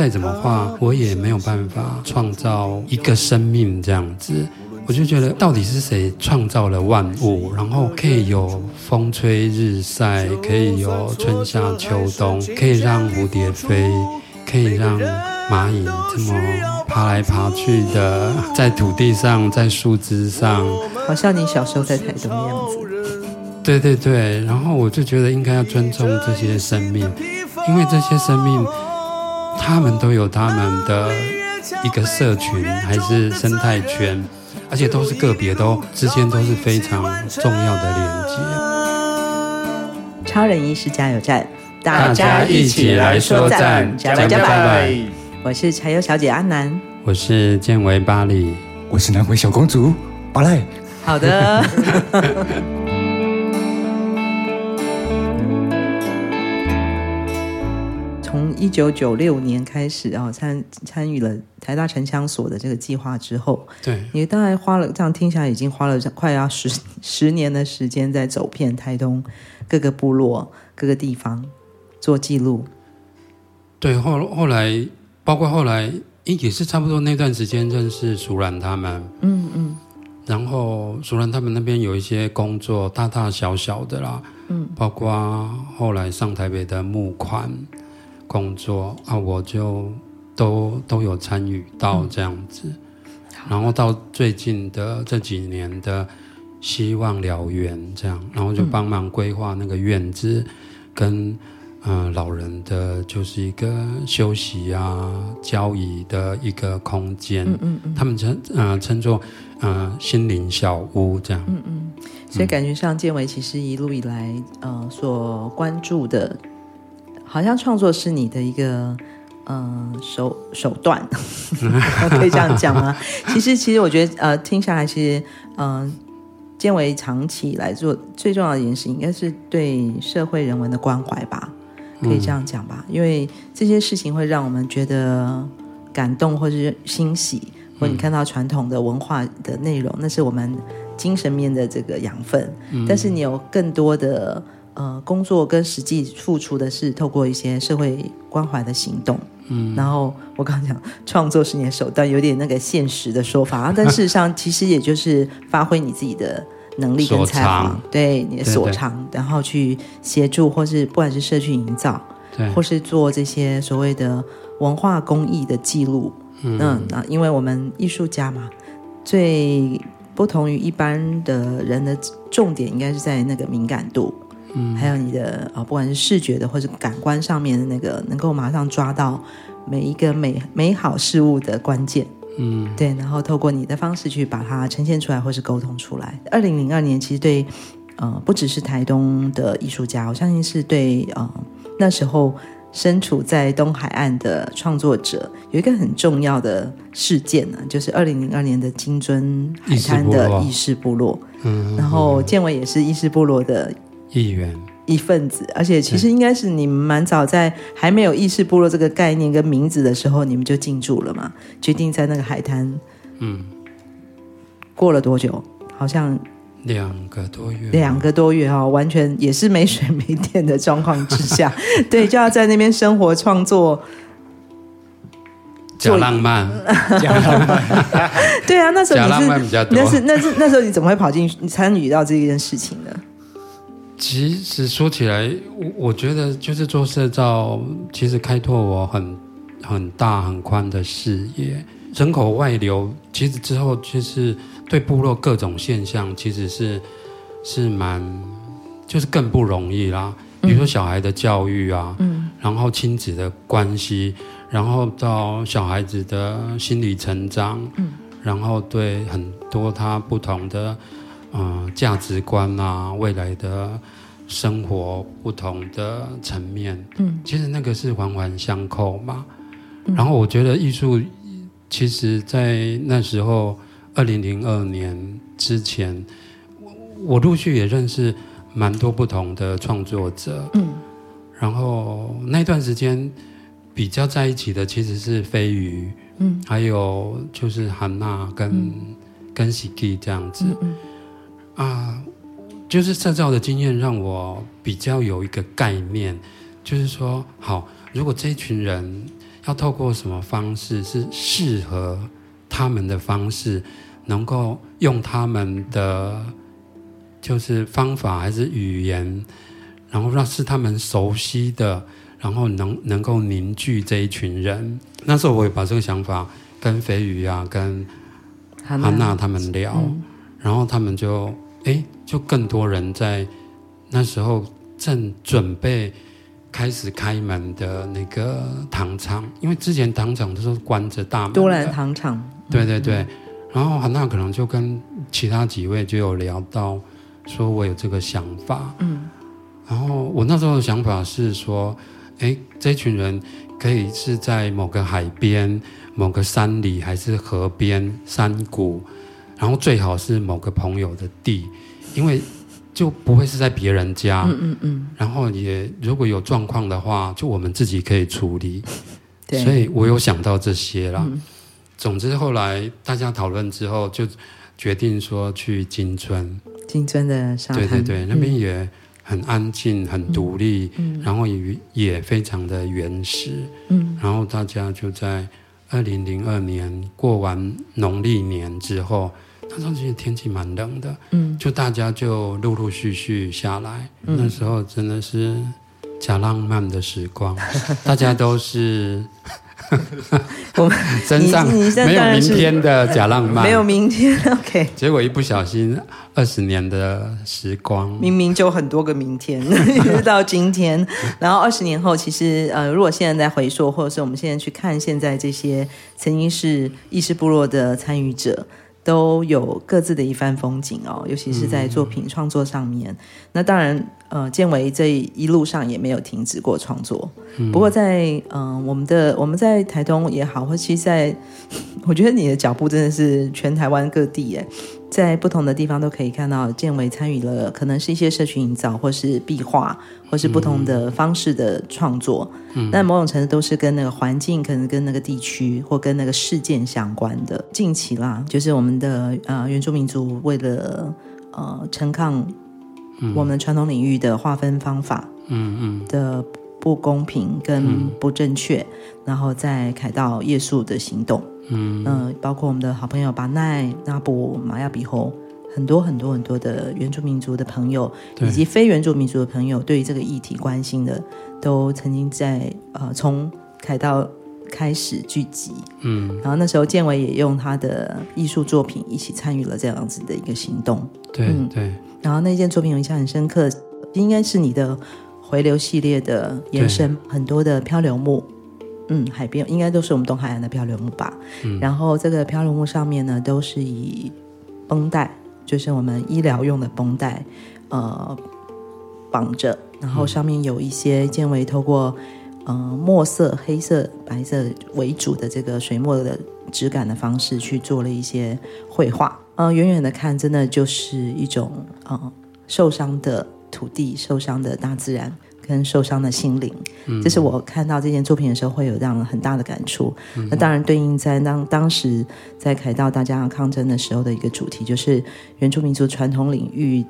再怎么画，我也没有办法创造一个生命这样子。我就觉得，到底是谁创造了万物，然后可以有风吹日晒，可以有春夏秋冬，可以让蝴蝶飞，可以让蚂蚁这么爬来爬去的，在土地上，在树枝上，好像你小时候在台东的样子。对对对，然后我就觉得应该要尊重这些生命，因为这些生命，他们都有他们的一个社群，还是生态圈。而且都是个别，都之间都是非常重要的连接。超人医师加油站，大家一起来说赞，加油加油！我是柴油小姐阿南，我是建维巴里，我是南回小公主巴赖。好的。一九九六年开始啊，参参与了台大城乡所的这个计划之后，对，你大概花了这样听起来已经花了快要十十年的时间，在走遍台东各个部落、各个地方做记录。对，后后来包括后来也是差不多那段时间认识熟兰他们，嗯嗯，然后熟兰他们那边有一些工作，大大小小的啦，嗯，包括后来上台北的募款。工作啊，我就都都有参与到这样子，嗯、然后到最近的这几年的希望燎原这样，然后就帮忙规划那个院子，跟嗯、呃、老人的就是一个休息啊、交谊的一个空间。嗯嗯，嗯他们称嗯、呃、称作嗯、呃、心灵小屋这样。嗯嗯，所以感觉上建伟其实一路以来呃所关注的。好像创作是你的一个嗯、呃、手手段，可以这样讲吗？其实，其实我觉得呃，听下来其实嗯、呃，建为长期来做最重要的一件事，应该是对社会人文的关怀吧，可以这样讲吧？嗯、因为这些事情会让我们觉得感动，或是欣喜，或你看到传统的文化的内容，那是我们精神面的这个养分。嗯、但是你有更多的。呃，工作跟实际付出的是透过一些社会关怀的行动，嗯，然后我刚刚讲创作是你的手段，有点那个现实的说法，但事实上其实也就是发挥你自己的能力跟才华，对你的所长，对对，然后去协助或是不管是社区营造，对，或是做这些所谓的文化公益的记录，嗯，那因为我们艺术家嘛，最不同于一般的人的重点应该是在那个敏感度。嗯，还有你的啊，不管是视觉的或者感官上面的那个，能够马上抓到每一个美美好事物的关键，嗯，对，然后透过你的方式去把它呈现出来，或是沟通出来。二零零二年，其实对呃，不只是台东的艺术家，我相信是对呃那时候身处在东海岸的创作者，有一个很重要的事件呢，就是二零零二年的金樽海滩的意识部落，嗯，然后建伟也是意识部落的。一员一份子，而且其实应该是你们蛮早在还没有意识部落这个概念跟名字的时候，你们就进驻了嘛？决定在那个海滩，嗯，过了多久？好像两个多月，两个多月哈、哦，完全也是没水没电的状况之下，对，就要在那边生活创作，假浪漫，假浪漫，对啊，那时候你是浪漫比较多，那是那是那时候你怎么会跑进参与到这件事情呢？其实说起来，我我觉得就是做社造，其实开拓我很很大很宽的视野。人口外流，其实之后就是对部落各种现象，其实是是蛮就是更不容易啦。比如说小孩的教育啊，嗯，然后亲子的关系，然后到小孩子的心理成长，嗯，然后对很多他不同的。嗯，价值观啊，未来的生活不同的层面，嗯，其实那个是环环相扣嘛。嗯、然后我觉得艺术，其实，在那时候，二零零二年之前，我陆续也认识蛮多不同的创作者，嗯，然后那段时间比较在一起的其实是飞鱼，嗯，还有就是韩娜跟、嗯、跟喜基这样子，嗯。嗯啊，就是社造的经验让我比较有一个概念，就是说，好，如果这一群人要透过什么方式是适合他们的方式，能够用他们的就是方法还是语言，然后让是他们熟悉的，然后能能够凝聚这一群人。那时候我也把这个想法跟肥鱼啊，跟安娜他们聊，嗯、然后他们就哎，就更多人在那时候正准备。开始开门的那个糖厂，因为之前糖厂都是关着大门。都兰糖厂，对对对。然后韩娜可能就跟其他几位就有聊到，说我有这个想法。嗯。然后我那时候的想法是说，哎，这群人可以是在某个海边、某个山里，还是河边、山谷，然后最好是某个朋友的地，因为。就不会是在别人家，嗯嗯嗯，然后也如果有状况的话，就我们自己可以处理。对，所以我有想到这些啦。嗯、总之后来大家讨论之后，就决定说去金村。金村的沙滩，对对对，那边也很安静、很独立，嗯、然后也也非常的原始。嗯，然后大家就在二零零二年过完农历年之后。那时候其实天气蛮冷的，嗯，就大家就陆陆续续下来，嗯、那时候真的是假浪漫的时光，大家都是 我们身上没有明天的假浪漫，没有明天，OK。结果一不小心，二十年的时光，明明就很多个明天，一直到今天。然后二十年后，其实呃，如果现在在回溯，或者是我们现在去看现在这些曾经是意识部落的参与者。都有各自的一番风景哦，尤其是在作品创作上面。嗯、那当然，呃，建维这一路上也没有停止过创作。嗯、不过在嗯、呃，我们的我们在台东也好，或其实在，我觉得你的脚步真的是全台湾各地耶。在不同的地方都可以看到建维参与了，可能是一些社群营造，或是壁画，或是不同的方式的创作。嗯，但某种程度都是跟那个环境，可能跟那个地区或跟那个事件相关的。近期啦，就是我们的呃原住民族为了呃陈抗我们传统领域的划分方法，嗯嗯的不公平跟不正确，嗯、然后在凯道夜宿的行动。嗯、呃，包括我们的好朋友巴奈、纳布、玛雅比侯，很多很多很多的原住民族的朋友，以及非原住民族的朋友，对于这个议题关心的，都曾经在呃从凯道开始聚集。嗯，然后那时候建伟也用他的艺术作品一起参与了这样子的一个行动。对对。对然后那件作品我印象很深刻，应该是你的回流系列的延伸，很多的漂流木。嗯，海边应该都是我们东海岸的漂流木吧。嗯，然后这个漂流木上面呢，都是以绷带，就是我们医疗用的绷带，呃，绑着。然后上面有一些建维透过呃墨色、黑色、白色为主的这个水墨的质感的方式去做了一些绘画。呃，远远的看，真的就是一种呃受伤的土地、受伤的大自然。跟受伤的心灵，嗯、这是我看到这件作品的时候会有这样很大的感触。嗯、那当然对应在当当时在凯道大家抗争的时候的一个主题，就是原住民族传统领域，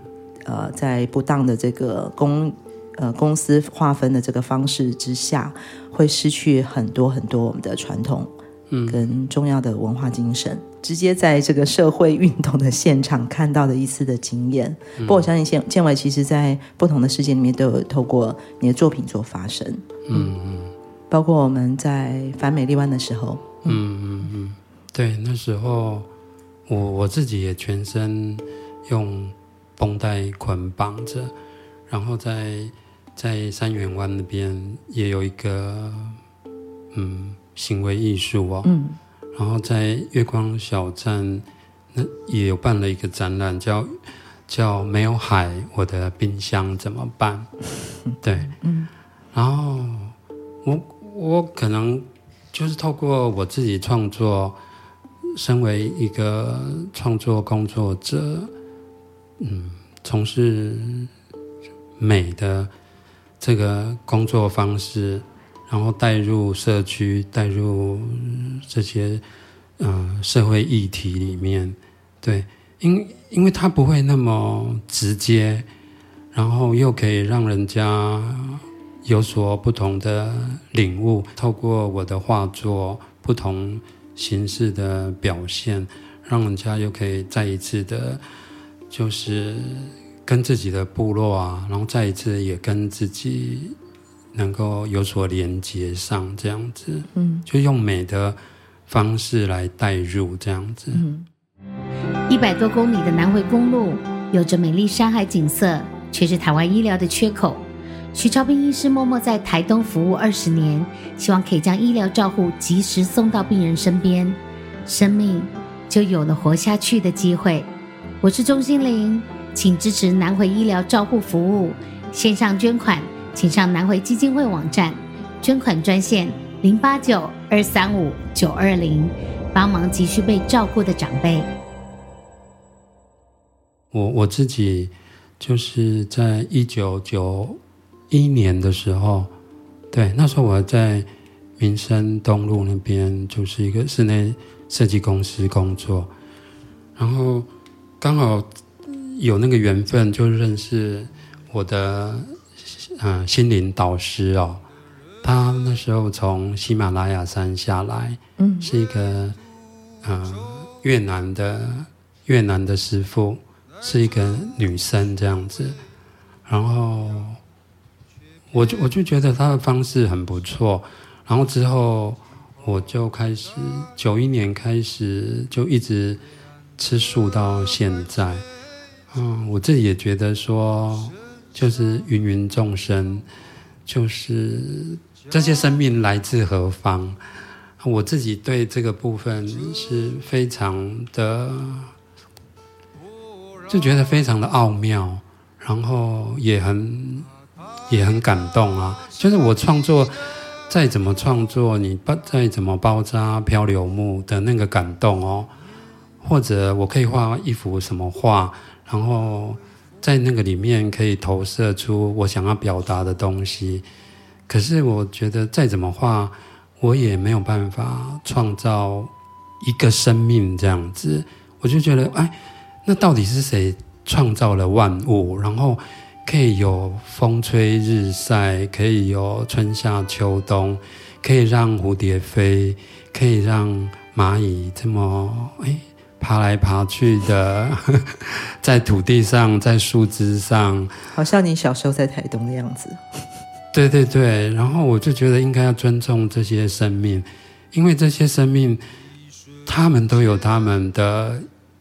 呃，在不当的这个公呃公司划分的这个方式之下，会失去很多很多我们的传统。跟重要的文化精神，嗯、直接在这个社会运动的现场看到的一次的经验。嗯、不过我相信建建维其实在不同的世界里面都有透过你的作品做发声。嗯嗯，包括我们在反美丽湾的时候。嗯嗯嗯，对，那时候我我自己也全身用绷带捆绑着，然后在在三元湾那边也有一个嗯。行为艺术哦，嗯，然后在月光小站那也有办了一个展览，叫叫没有海，我的冰箱怎么办？对，嗯，然后我我可能就是透过我自己创作，身为一个创作工作者，嗯，从事美的这个工作方式。然后带入社区，带入这些嗯、社会议题里面，对，因因为它不会那么直接，然后又可以让人家有所不同的领悟，透过我的画作，不同形式的表现，让人家又可以再一次的，就是跟自己的部落啊，然后再一次也跟自己能够有所连接上，这样子，嗯，就用美的方式来带入，这样子。一百多公里的南回公路，有着美丽山海景色，却是台湾医疗的缺口。徐超斌医师默默在台东服务二十年，希望可以将医疗照护及时送到病人身边，生命就有了活下去的机会。我是钟心玲，请支持南回医疗照护服务，线上捐款，请上南回基金会网站，捐款专线零八九二三五九二零，帮忙急需被照顾的长辈。我我自己就是在一九九。一年的时候，对，那时候我在民生东路那边，就是一个室内设计公司工作，然后刚好有那个缘分，就认识我的嗯、呃、心灵导师哦。他那时候从喜马拉雅山下来，嗯，是一个嗯、呃、越南的越南的师傅，是一个女生这样子，然后。我就我就觉得他的方式很不错，然后之后我就开始九一年开始就一直吃素到现在，嗯，我自己也觉得说，就是芸芸众生，就是这些生命来自何方，我自己对这个部分是非常的，就觉得非常的奥妙，然后也很。也很感动啊！就是我创作，再怎么创作，你不再怎么包扎漂流木的那个感动哦，或者我可以画一幅什么画，然后在那个里面可以投射出我想要表达的东西。可是我觉得再怎么画，我也没有办法创造一个生命这样子。我就觉得，哎，那到底是谁创造了万物？然后。可以有风吹日晒，可以有春夏秋冬，可以让蝴蝶飞，可以让蚂蚁这么哎爬来爬去的，在土地上，在树枝上，好像你小时候在台东的样子。对对对，然后我就觉得应该要尊重这些生命，因为这些生命，他们都有他们的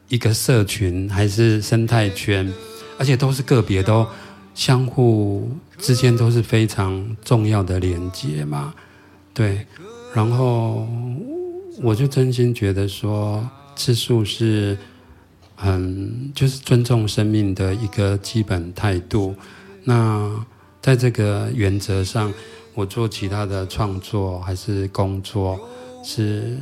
一个社群，还是生态圈，而且都是个别都。相互之间都是非常重要的连接嘛，对。然后我就真心觉得说，吃素是很就是尊重生命的一个基本态度。那在这个原则上，我做其他的创作还是工作，是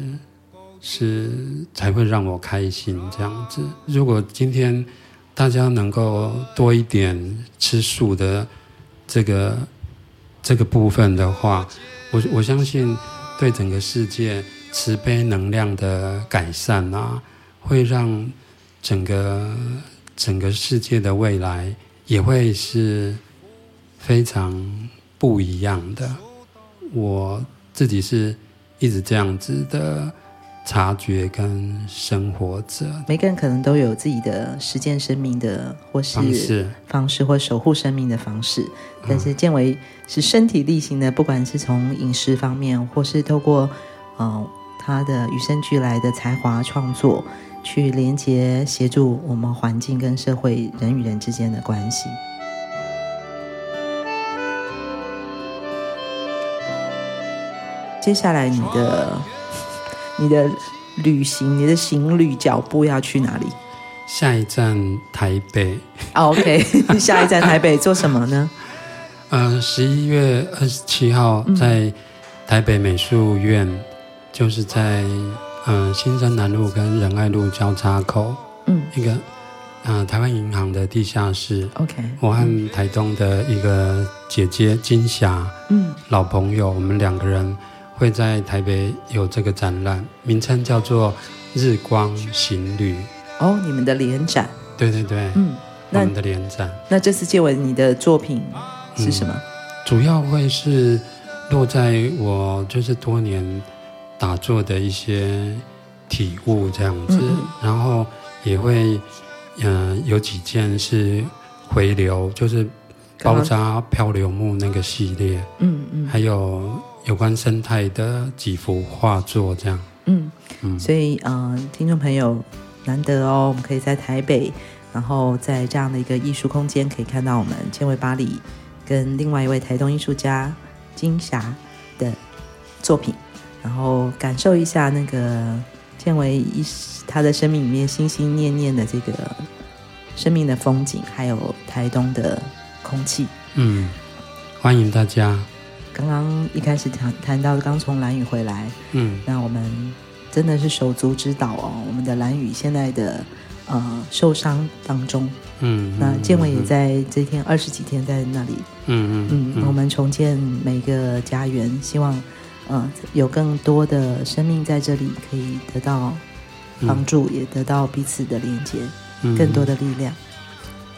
是才会让我开心这样子。如果今天。大家能够多一点吃素的这个这个部分的话，我我相信对整个世界慈悲能量的改善啊，会让整个整个世界的未来也会是非常不一样的。我自己是一直这样子的。察觉跟生活者，每个人可能都有自己的实践生命的或是方式，方式或守护生命的方式。但是建维是身体力行的，不管是从饮食方面，或是透过嗯、呃、他的与生俱来的才华创作，去连接协助我们环境跟社会人与人之间的关系。接下来你的。你的旅行，你的行旅脚步要去哪里？下一站台北。Oh, OK，下一站台北做什么呢？呃，十一月二十七号在台北美术院，嗯、就是在嗯、呃、新生南路跟仁爱路交叉口，嗯，一个嗯、呃、台湾银行的地下室。OK，我和台东的一个姐姐金霞，嗯，老朋友，我们两个人。会在台北有这个展览，名称叫做《日光行旅》。哦，你们的联展？对对对，嗯，那我们的联展。那这次建维你的作品是什么？嗯、主要会是落在我就是多年打坐的一些体悟这样子，嗯、然后也会嗯、呃、有几件是回流，就是包扎漂流木那个系列，嗯嗯，还有有关生态的几幅画作这样，嗯嗯，所以嗯、呃，听众朋友难得哦，我们可以在台北，然后在这样的一个艺术空间，可以看到我们千维巴黎。跟另外一位台东艺术家金霞的作品，然后感受一下那个建维一他的生命里面心心念念的这个生命的风景，还有台东的空气。嗯，欢迎大家。刚刚一开始谈谈到刚从蓝屿回来，嗯，那我们真的是手足之岛哦。我们的蓝屿现在的呃受伤当中。嗯，那建伟也在这天二十几天在那里，嗯嗯嗯，我们重建每个家园，希望，呃，有更多的生命在这里可以得到帮助，嗯、也得到彼此的连接，嗯、更多的力量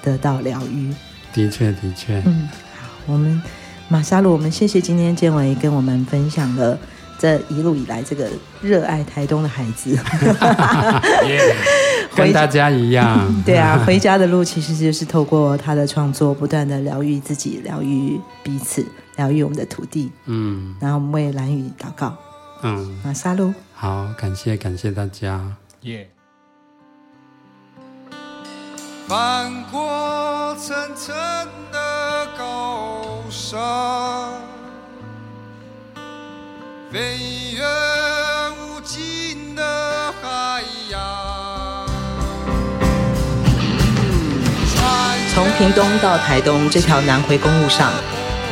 得到疗愈。的确，的确，嗯，好，我们马沙鲁，我们谢谢今天建伟跟我们分享了。这一路以来，这个热爱台东的孩子，yeah, 跟大家一样，对啊，回家的路其实就是透过他的创作，不断的疗愈自己，疗愈彼此，疗愈我们的土地。嗯，然后我们为蓝雨祷告。嗯，马沙路，好，感谢感谢大家。耶。翻过层层的高山。飞越无尽的海洋。从屏东到台东这条南回公路上，